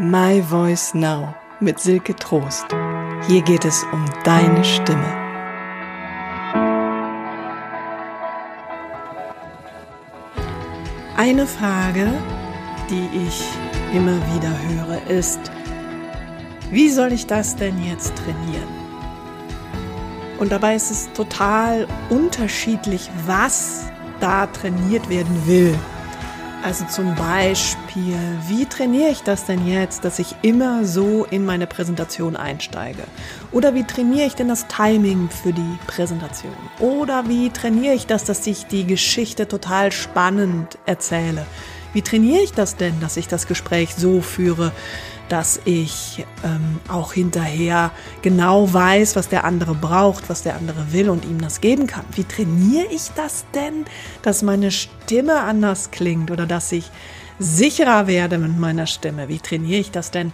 My Voice Now mit Silke Trost. Hier geht es um deine Stimme. Eine Frage, die ich immer wieder höre, ist, wie soll ich das denn jetzt trainieren? Und dabei ist es total unterschiedlich, was da trainiert werden will. Also zum Beispiel, wie trainiere ich das denn jetzt, dass ich immer so in meine Präsentation einsteige? Oder wie trainiere ich denn das Timing für die Präsentation? Oder wie trainiere ich das, dass ich die Geschichte total spannend erzähle? Wie trainiere ich das denn, dass ich das Gespräch so führe, dass ich ähm, auch hinterher genau weiß, was der andere braucht, was der andere will und ihm das geben kann. Wie trainiere ich das denn, dass meine Stimme anders klingt oder dass ich sicherer werde mit meiner Stimme? Wie trainiere ich das denn,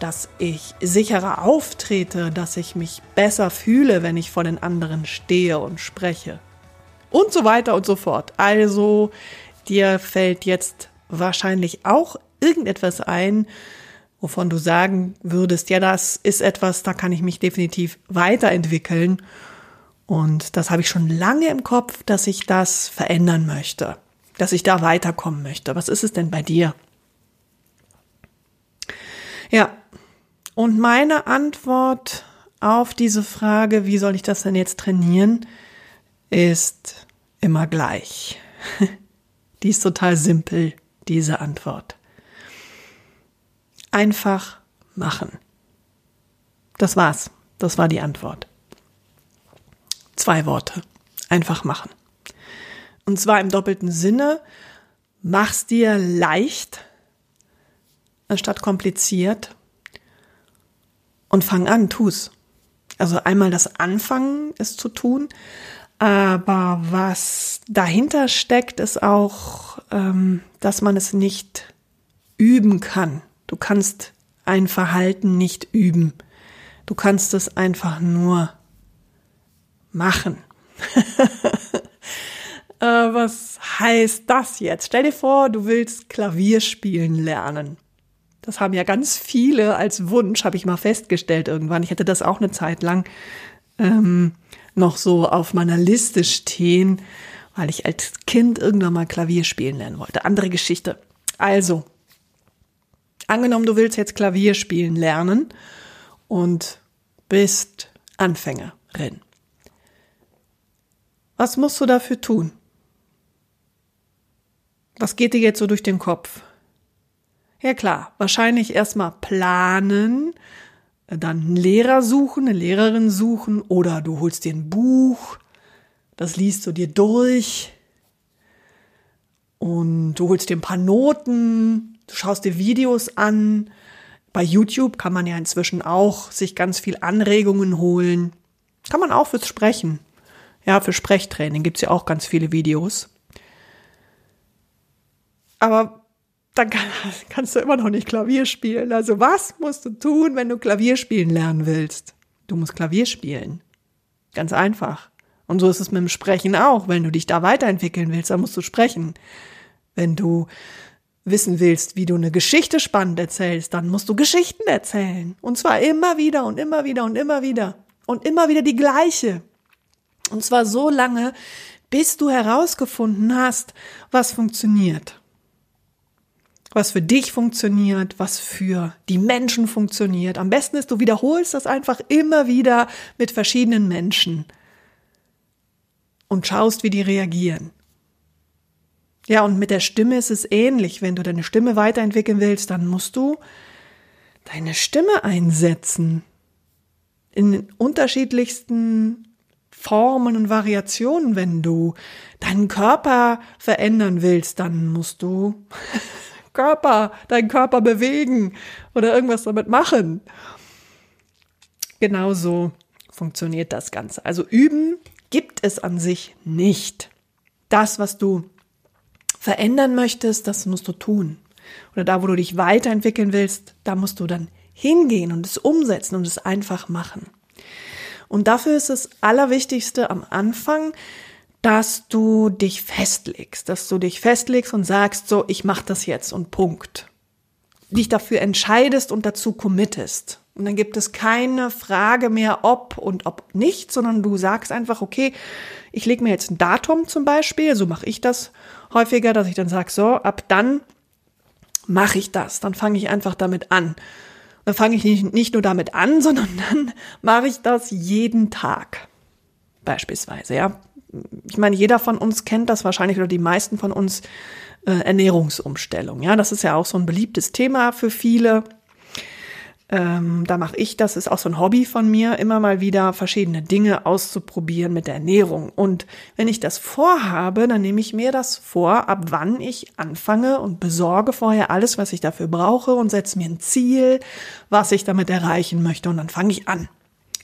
dass ich sicherer auftrete, dass ich mich besser fühle, wenn ich vor den anderen stehe und spreche? Und so weiter und so fort. Also, dir fällt jetzt wahrscheinlich auch irgendetwas ein, wovon du sagen würdest, ja, das ist etwas, da kann ich mich definitiv weiterentwickeln. Und das habe ich schon lange im Kopf, dass ich das verändern möchte, dass ich da weiterkommen möchte. Was ist es denn bei dir? Ja, und meine Antwort auf diese Frage, wie soll ich das denn jetzt trainieren, ist immer gleich. Die ist total simpel, diese Antwort. Einfach machen. Das war's. Das war die Antwort. Zwei Worte. Einfach machen. Und zwar im doppelten Sinne. Mach's dir leicht, anstatt kompliziert. Und fang an, tu's. Also einmal das Anfangen, es zu tun. Aber was dahinter steckt, ist auch, ähm, dass man es nicht üben kann. Du kannst ein Verhalten nicht üben. Du kannst es einfach nur machen. äh, was heißt das jetzt? Stell dir vor, du willst Klavier spielen lernen. Das haben ja ganz viele als Wunsch, habe ich mal festgestellt irgendwann. Ich hatte das auch eine Zeit lang ähm, noch so auf meiner Liste stehen, weil ich als Kind irgendwann mal Klavier spielen lernen wollte. Andere Geschichte. Also, Angenommen, du willst jetzt Klavier spielen lernen und bist Anfängerin. Was musst du dafür tun? Was geht dir jetzt so durch den Kopf? Ja klar, wahrscheinlich erstmal planen, dann einen Lehrer suchen, eine Lehrerin suchen oder du holst dir ein Buch, das liest du dir durch und du holst dir ein paar Noten, Du schaust dir Videos an. Bei YouTube kann man ja inzwischen auch sich ganz viel Anregungen holen. Kann man auch fürs Sprechen. Ja, für Sprechtraining gibt's ja auch ganz viele Videos. Aber dann kann, kannst du immer noch nicht Klavier spielen. Also was musst du tun, wenn du Klavier spielen lernen willst? Du musst Klavier spielen. Ganz einfach. Und so ist es mit dem Sprechen auch. Wenn du dich da weiterentwickeln willst, dann musst du sprechen. Wenn du wissen willst, wie du eine Geschichte spannend erzählst, dann musst du Geschichten erzählen. Und zwar immer wieder und immer wieder und immer wieder. Und immer wieder die gleiche. Und zwar so lange, bis du herausgefunden hast, was funktioniert. Was für dich funktioniert, was für die Menschen funktioniert. Am besten ist, du wiederholst das einfach immer wieder mit verschiedenen Menschen und schaust, wie die reagieren. Ja, und mit der Stimme ist es ähnlich. Wenn du deine Stimme weiterentwickeln willst, dann musst du deine Stimme einsetzen. In unterschiedlichsten Formen und Variationen. Wenn du deinen Körper verändern willst, dann musst du Körper, deinen Körper bewegen oder irgendwas damit machen. Genauso funktioniert das Ganze. Also üben gibt es an sich nicht. Das, was du verändern möchtest, das musst du tun. Oder da, wo du dich weiterentwickeln willst, da musst du dann hingehen und es umsetzen und es einfach machen. Und dafür ist es Allerwichtigste am Anfang, dass du dich festlegst, dass du dich festlegst und sagst, so, ich mache das jetzt und Punkt. dich dafür entscheidest und dazu committest. Und dann gibt es keine Frage mehr, ob und ob nicht, sondern du sagst einfach, okay, ich lege mir jetzt ein Datum zum Beispiel, so mache ich das häufiger, dass ich dann sage, so, ab dann mache ich das, dann fange ich einfach damit an. Dann fange ich nicht, nicht nur damit an, sondern dann mache ich das jeden Tag. Beispielsweise, ja. Ich meine, jeder von uns kennt das wahrscheinlich oder die meisten von uns äh, Ernährungsumstellung. Ja, das ist ja auch so ein beliebtes Thema für viele. Ähm, da mache ich, das ist auch so ein Hobby von mir, immer mal wieder verschiedene Dinge auszuprobieren mit der Ernährung. Und wenn ich das vorhabe, dann nehme ich mir das vor, ab wann ich anfange und besorge vorher alles, was ich dafür brauche und setze mir ein Ziel, was ich damit erreichen möchte. Und dann fange ich an.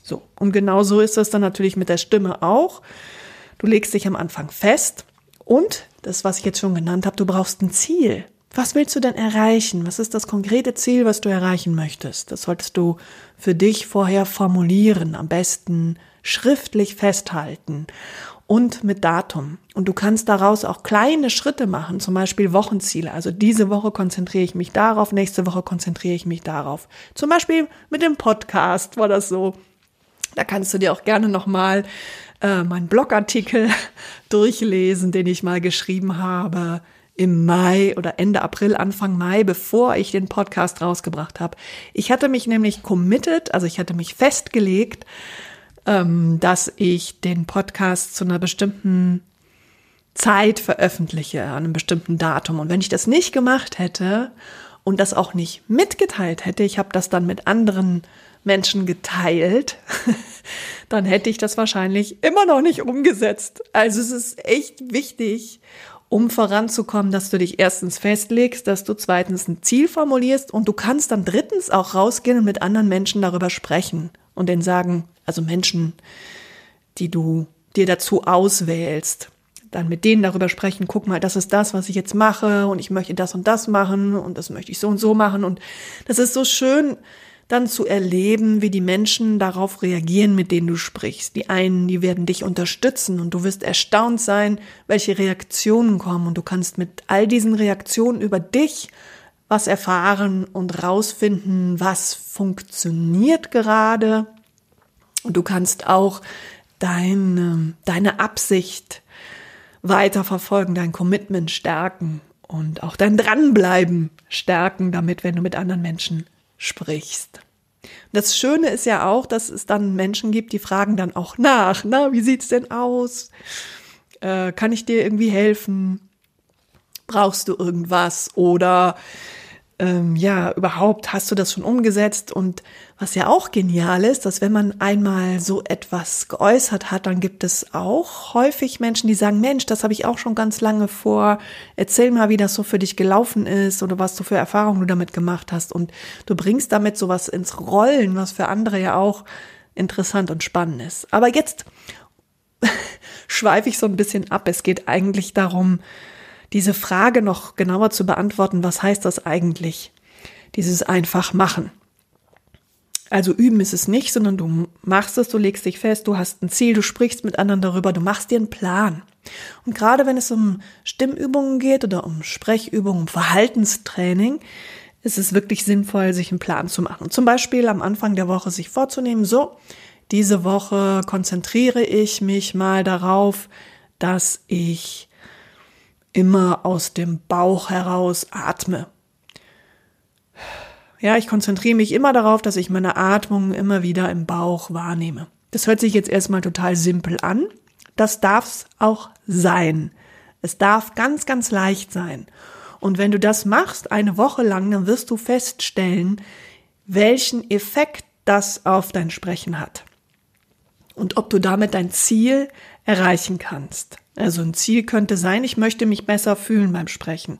So. Und genau so ist es dann natürlich mit der Stimme auch. Du legst dich am Anfang fest und das, was ich jetzt schon genannt habe, du brauchst ein Ziel. Was willst du denn erreichen? Was ist das konkrete Ziel, was du erreichen möchtest? Das solltest du für dich vorher formulieren, am besten schriftlich festhalten und mit Datum. Und du kannst daraus auch kleine Schritte machen, zum Beispiel Wochenziele. Also diese Woche konzentriere ich mich darauf, nächste Woche konzentriere ich mich darauf. Zum Beispiel mit dem Podcast war das so. Da kannst du dir auch gerne nochmal äh, meinen Blogartikel durchlesen, den ich mal geschrieben habe im Mai oder Ende April, Anfang Mai, bevor ich den Podcast rausgebracht habe. Ich hatte mich nämlich committed, also ich hatte mich festgelegt, ähm, dass ich den Podcast zu einer bestimmten Zeit veröffentliche, an einem bestimmten Datum. Und wenn ich das nicht gemacht hätte und das auch nicht mitgeteilt hätte, ich habe das dann mit anderen Menschen geteilt, dann hätte ich das wahrscheinlich immer noch nicht umgesetzt. Also es ist echt wichtig um voranzukommen, dass du dich erstens festlegst, dass du zweitens ein Ziel formulierst und du kannst dann drittens auch rausgehen und mit anderen Menschen darüber sprechen und denen sagen, also Menschen, die du dir dazu auswählst, dann mit denen darüber sprechen, guck mal, das ist das, was ich jetzt mache und ich möchte das und das machen und das möchte ich so und so machen und das ist so schön, dann zu erleben, wie die Menschen darauf reagieren, mit denen du sprichst. Die einen, die werden dich unterstützen und du wirst erstaunt sein, welche Reaktionen kommen und du kannst mit all diesen Reaktionen über dich was erfahren und rausfinden, was funktioniert gerade. Und du kannst auch deine, deine Absicht weiterverfolgen, dein Commitment stärken und auch dein Dranbleiben stärken, damit, wenn du mit anderen Menschen sprichst. Das Schöne ist ja auch, dass es dann Menschen gibt, die fragen dann auch nach, na, wie sieht's denn aus? Äh, kann ich dir irgendwie helfen? Brauchst du irgendwas? Oder ähm, ja, überhaupt hast du das schon umgesetzt? Und was ja auch genial ist, dass wenn man einmal so etwas geäußert hat, dann gibt es auch häufig Menschen, die sagen, Mensch, das habe ich auch schon ganz lange vor. Erzähl mal, wie das so für dich gelaufen ist oder was du für Erfahrungen du damit gemacht hast. Und du bringst damit sowas ins Rollen, was für andere ja auch interessant und spannend ist. Aber jetzt schweife ich so ein bisschen ab. Es geht eigentlich darum, diese Frage noch genauer zu beantworten, was heißt das eigentlich? Dieses einfach machen. Also üben ist es nicht, sondern du machst es, du legst dich fest, du hast ein Ziel, du sprichst mit anderen darüber, du machst dir einen Plan. Und gerade wenn es um Stimmübungen geht oder um Sprechübungen, um Verhaltenstraining, ist es wirklich sinnvoll, sich einen Plan zu machen. Zum Beispiel am Anfang der Woche sich vorzunehmen, so, diese Woche konzentriere ich mich mal darauf, dass ich immer aus dem Bauch heraus atme. Ja, ich konzentriere mich immer darauf, dass ich meine Atmung immer wieder im Bauch wahrnehme. Das hört sich jetzt erstmal total simpel an. Das darf's auch sein. Es darf ganz, ganz leicht sein. Und wenn du das machst, eine Woche lang, dann wirst du feststellen, welchen Effekt das auf dein Sprechen hat. Und ob du damit dein Ziel erreichen kannst. Also ein Ziel könnte sein, ich möchte mich besser fühlen beim Sprechen.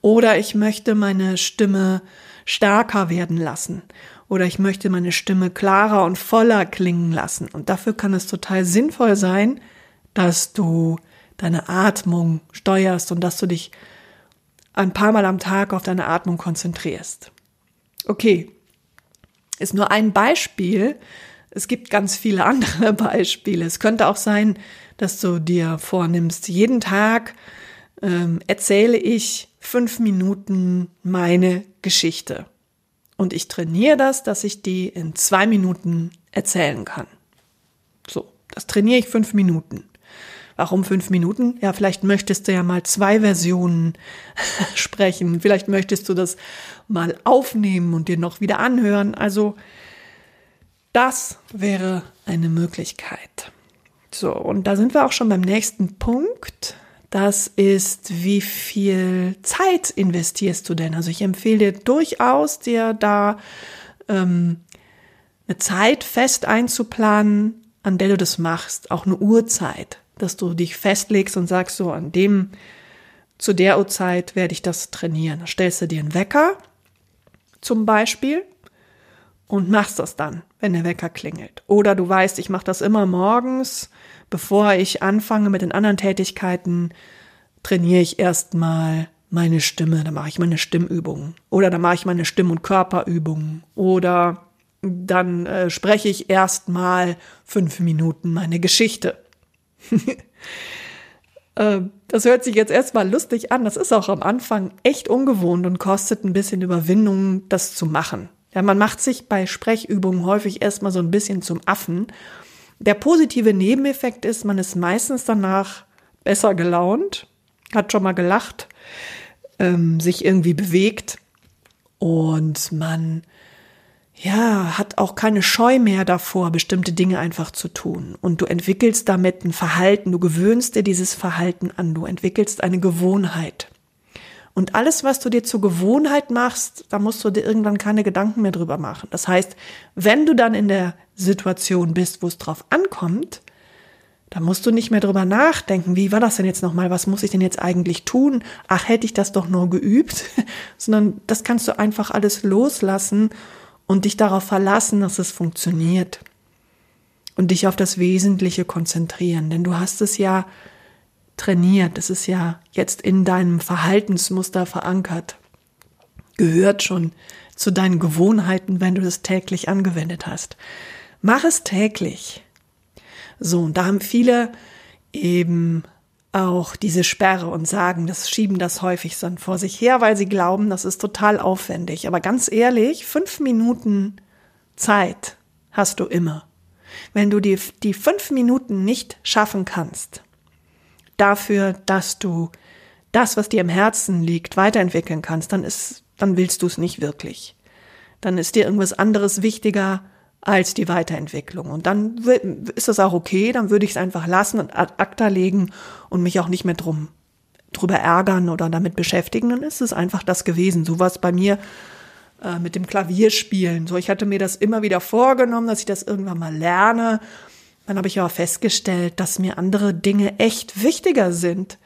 Oder ich möchte meine Stimme stärker werden lassen. Oder ich möchte meine Stimme klarer und voller klingen lassen. Und dafür kann es total sinnvoll sein, dass du deine Atmung steuerst und dass du dich ein paar Mal am Tag auf deine Atmung konzentrierst. Okay, ist nur ein Beispiel. Es gibt ganz viele andere Beispiele. Es könnte auch sein, dass du dir vornimmst, jeden Tag ähm, erzähle ich fünf Minuten meine Geschichte. Und ich trainiere das, dass ich die in zwei Minuten erzählen kann. So, das trainiere ich fünf Minuten. Warum fünf Minuten? Ja, vielleicht möchtest du ja mal zwei Versionen sprechen. Vielleicht möchtest du das mal aufnehmen und dir noch wieder anhören. Also, das wäre eine Möglichkeit. So, und da sind wir auch schon beim nächsten Punkt. Das ist, wie viel Zeit investierst du denn? Also ich empfehle dir durchaus, dir da ähm, eine Zeit fest einzuplanen, an der du das machst, auch eine Uhrzeit, dass du dich festlegst und sagst, so an dem, zu der Uhrzeit werde ich das trainieren. Stellst du dir einen Wecker zum Beispiel und machst das dann, wenn der Wecker klingelt. Oder du weißt, ich mache das immer morgens, bevor ich anfange mit den anderen Tätigkeiten, trainiere ich erstmal meine Stimme, dann mache ich meine Stimmübungen oder dann mache ich meine Stimm- und Körperübungen oder dann äh, spreche ich erstmal fünf Minuten meine Geschichte. äh, das hört sich jetzt erstmal lustig an. Das ist auch am Anfang echt ungewohnt und kostet ein bisschen Überwindung, das zu machen. Ja, man macht sich bei Sprechübungen häufig erstmal so ein bisschen zum Affen. Der positive Nebeneffekt ist, man ist meistens danach besser gelaunt, hat schon mal gelacht, ähm, sich irgendwie bewegt und man ja, hat auch keine Scheu mehr davor, bestimmte Dinge einfach zu tun. Und du entwickelst damit ein Verhalten, du gewöhnst dir dieses Verhalten an, du entwickelst eine Gewohnheit. Und alles, was du dir zur Gewohnheit machst, da musst du dir irgendwann keine Gedanken mehr drüber machen. Das heißt, wenn du dann in der Situation bist, wo es drauf ankommt, da musst du nicht mehr drüber nachdenken, wie war das denn jetzt nochmal, was muss ich denn jetzt eigentlich tun? Ach, hätte ich das doch nur geübt, sondern das kannst du einfach alles loslassen und dich darauf verlassen, dass es funktioniert. Und dich auf das Wesentliche konzentrieren, denn du hast es ja trainiert. Das ist ja jetzt in deinem Verhaltensmuster verankert. Gehört schon zu deinen Gewohnheiten, wenn du es täglich angewendet hast. Mach es täglich. So, und da haben viele eben auch diese Sperre und sagen, das schieben das häufig dann vor sich her, weil sie glauben, das ist total aufwendig. Aber ganz ehrlich, fünf Minuten Zeit hast du immer. Wenn du die, die fünf Minuten nicht schaffen kannst, dafür, dass du das, was dir im Herzen liegt, weiterentwickeln kannst, dann ist, dann willst du es nicht wirklich. Dann ist dir irgendwas anderes wichtiger als die Weiterentwicklung. Und dann ist das auch okay, dann würde ich es einfach lassen und ad acta legen und mich auch nicht mehr drum, drüber ärgern oder damit beschäftigen. Dann ist es einfach das gewesen. So war es bei mir äh, mit dem Klavierspielen. So, ich hatte mir das immer wieder vorgenommen, dass ich das irgendwann mal lerne dann habe ich aber festgestellt, dass mir andere Dinge echt wichtiger sind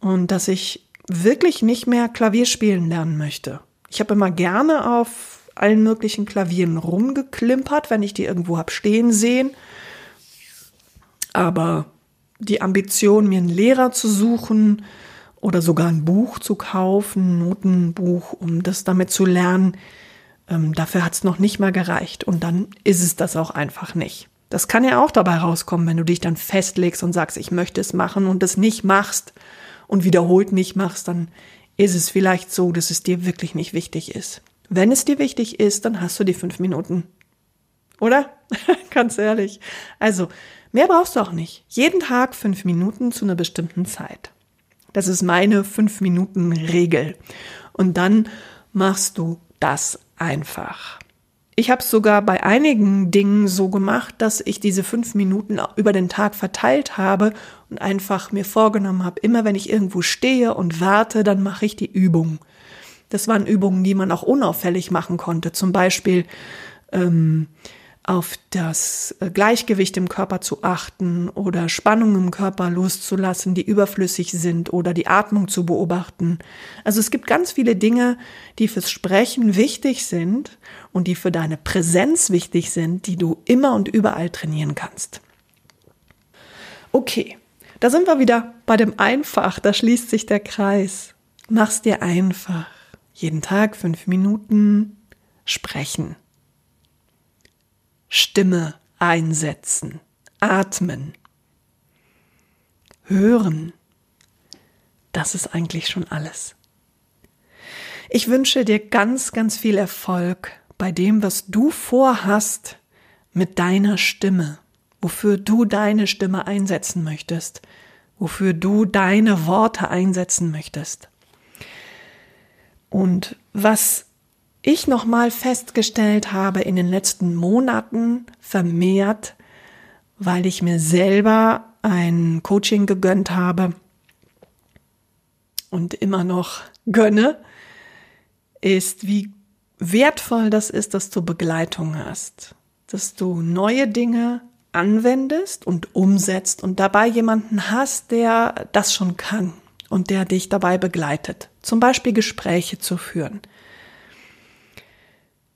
und dass ich wirklich nicht mehr Klavier spielen lernen möchte. Ich habe immer gerne auf allen möglichen Klavieren rumgeklimpert, wenn ich die irgendwo hab stehen sehen. Aber die Ambition, mir einen Lehrer zu suchen oder sogar ein Buch zu kaufen, ein Notenbuch, um das damit zu lernen, ähm, dafür hat es noch nicht mal gereicht. Und dann ist es das auch einfach nicht. Das kann ja auch dabei rauskommen, wenn du dich dann festlegst und sagst, ich möchte es machen und es nicht machst und wiederholt nicht machst, dann ist es vielleicht so, dass es dir wirklich nicht wichtig ist. Wenn es dir wichtig ist, dann hast du die fünf Minuten. Oder? Ganz ehrlich. Also, mehr brauchst du auch nicht. Jeden Tag fünf Minuten zu einer bestimmten Zeit. Das ist meine fünf Minuten Regel. Und dann machst du das einfach. Ich habe es sogar bei einigen Dingen so gemacht, dass ich diese fünf Minuten über den Tag verteilt habe und einfach mir vorgenommen habe, immer wenn ich irgendwo stehe und warte, dann mache ich die Übung. Das waren Übungen, die man auch unauffällig machen konnte. Zum Beispiel ähm, auf das äh, Gleichgewicht im Körper zu achten oder Spannungen im Körper loszulassen, die überflüssig sind oder die Atmung zu beobachten. Also es gibt ganz viele Dinge, die fürs Sprechen wichtig sind und die für deine Präsenz wichtig sind, die du immer und überall trainieren kannst. Okay, da sind wir wieder bei dem Einfach, da schließt sich der Kreis. Mach's dir einfach. Jeden Tag fünf Minuten sprechen. Stimme einsetzen, atmen, hören. Das ist eigentlich schon alles. Ich wünsche dir ganz, ganz viel Erfolg bei dem, was du vorhast mit deiner Stimme, wofür du deine Stimme einsetzen möchtest, wofür du deine Worte einsetzen möchtest. Und was ich nochmal festgestellt habe in den letzten Monaten vermehrt, weil ich mir selber ein Coaching gegönnt habe und immer noch gönne, ist, wie wertvoll das ist, dass du Begleitung hast, dass du neue Dinge anwendest und umsetzt und dabei jemanden hast, der das schon kann und der dich dabei begleitet. Zum Beispiel Gespräche zu führen.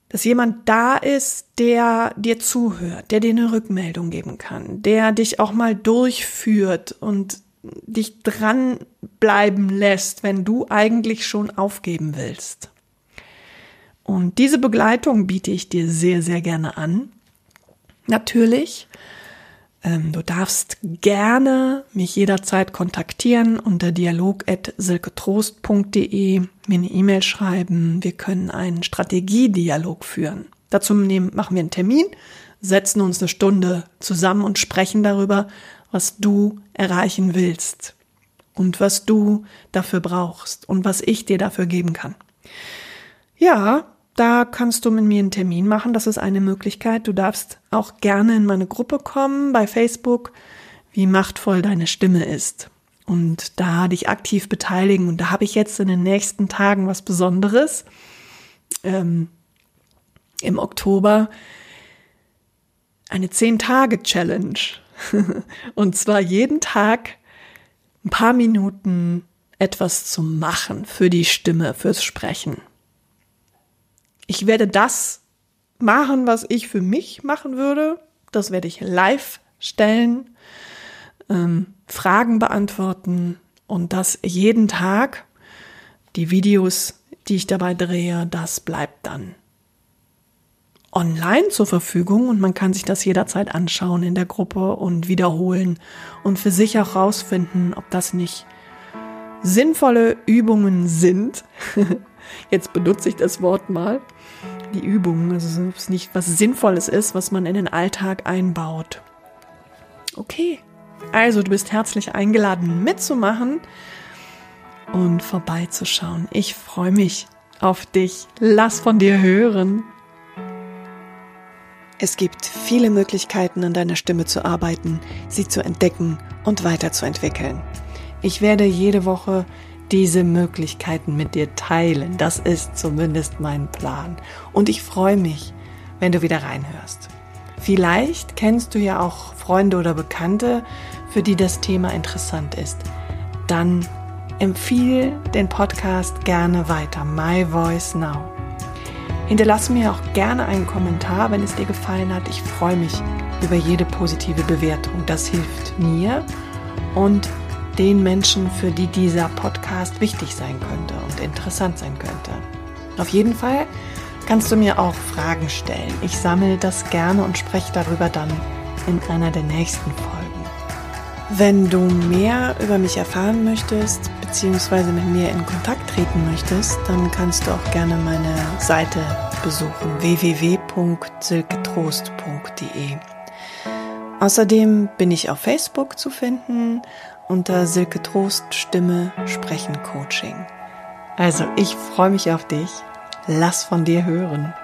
Dass jemand da ist, der dir zuhört, der dir eine Rückmeldung geben kann, der dich auch mal durchführt und dich dranbleiben lässt, wenn du eigentlich schon aufgeben willst. Und diese Begleitung biete ich dir sehr, sehr gerne an. Natürlich. Ähm, du darfst gerne mich jederzeit kontaktieren unter dialog.silketrost.de, mir eine E-Mail schreiben. Wir können einen Strategiedialog führen. Dazu nehmen, machen wir einen Termin, setzen uns eine Stunde zusammen und sprechen darüber, was du erreichen willst und was du dafür brauchst und was ich dir dafür geben kann. Ja, da kannst du mit mir einen Termin machen. Das ist eine Möglichkeit. Du darfst auch gerne in meine Gruppe kommen bei Facebook, wie machtvoll deine Stimme ist. Und da dich aktiv beteiligen. Und da habe ich jetzt in den nächsten Tagen was Besonderes. Ähm, Im Oktober eine 10-Tage-Challenge. Und zwar jeden Tag ein paar Minuten etwas zu machen für die Stimme, fürs Sprechen ich werde das machen, was ich für mich machen würde. Das werde ich live stellen, ähm, Fragen beantworten und das jeden Tag. Die Videos, die ich dabei drehe, das bleibt dann online zur Verfügung und man kann sich das jederzeit anschauen in der Gruppe und wiederholen und für sich auch rausfinden, ob das nicht sinnvolle Übungen sind. Jetzt benutze ich das Wort mal die Übung, also es nicht was Sinnvolles ist, was man in den Alltag einbaut. Okay, also du bist herzlich eingeladen mitzumachen und vorbeizuschauen. Ich freue mich auf dich. Lass von dir hören. Es gibt viele Möglichkeiten, an deiner Stimme zu arbeiten, sie zu entdecken und weiterzuentwickeln. Ich werde jede Woche diese Möglichkeiten mit dir teilen. Das ist zumindest mein Plan. Und ich freue mich, wenn du wieder reinhörst. Vielleicht kennst du ja auch Freunde oder Bekannte, für die das Thema interessant ist. Dann empfiehl den Podcast gerne weiter. My Voice Now. Hinterlass mir auch gerne einen Kommentar, wenn es dir gefallen hat. Ich freue mich über jede positive Bewertung. Das hilft mir und den Menschen, für die dieser Podcast wichtig sein könnte und interessant sein könnte. Auf jeden Fall kannst du mir auch Fragen stellen. Ich sammle das gerne und spreche darüber dann in einer der nächsten Folgen. Wenn du mehr über mich erfahren möchtest, beziehungsweise mit mir in Kontakt treten möchtest, dann kannst du auch gerne meine Seite besuchen www.silketrost.de. Außerdem bin ich auf Facebook zu finden unter Silke Trost Stimme Sprechen Coaching. Also ich freue mich auf dich. Lass von dir hören.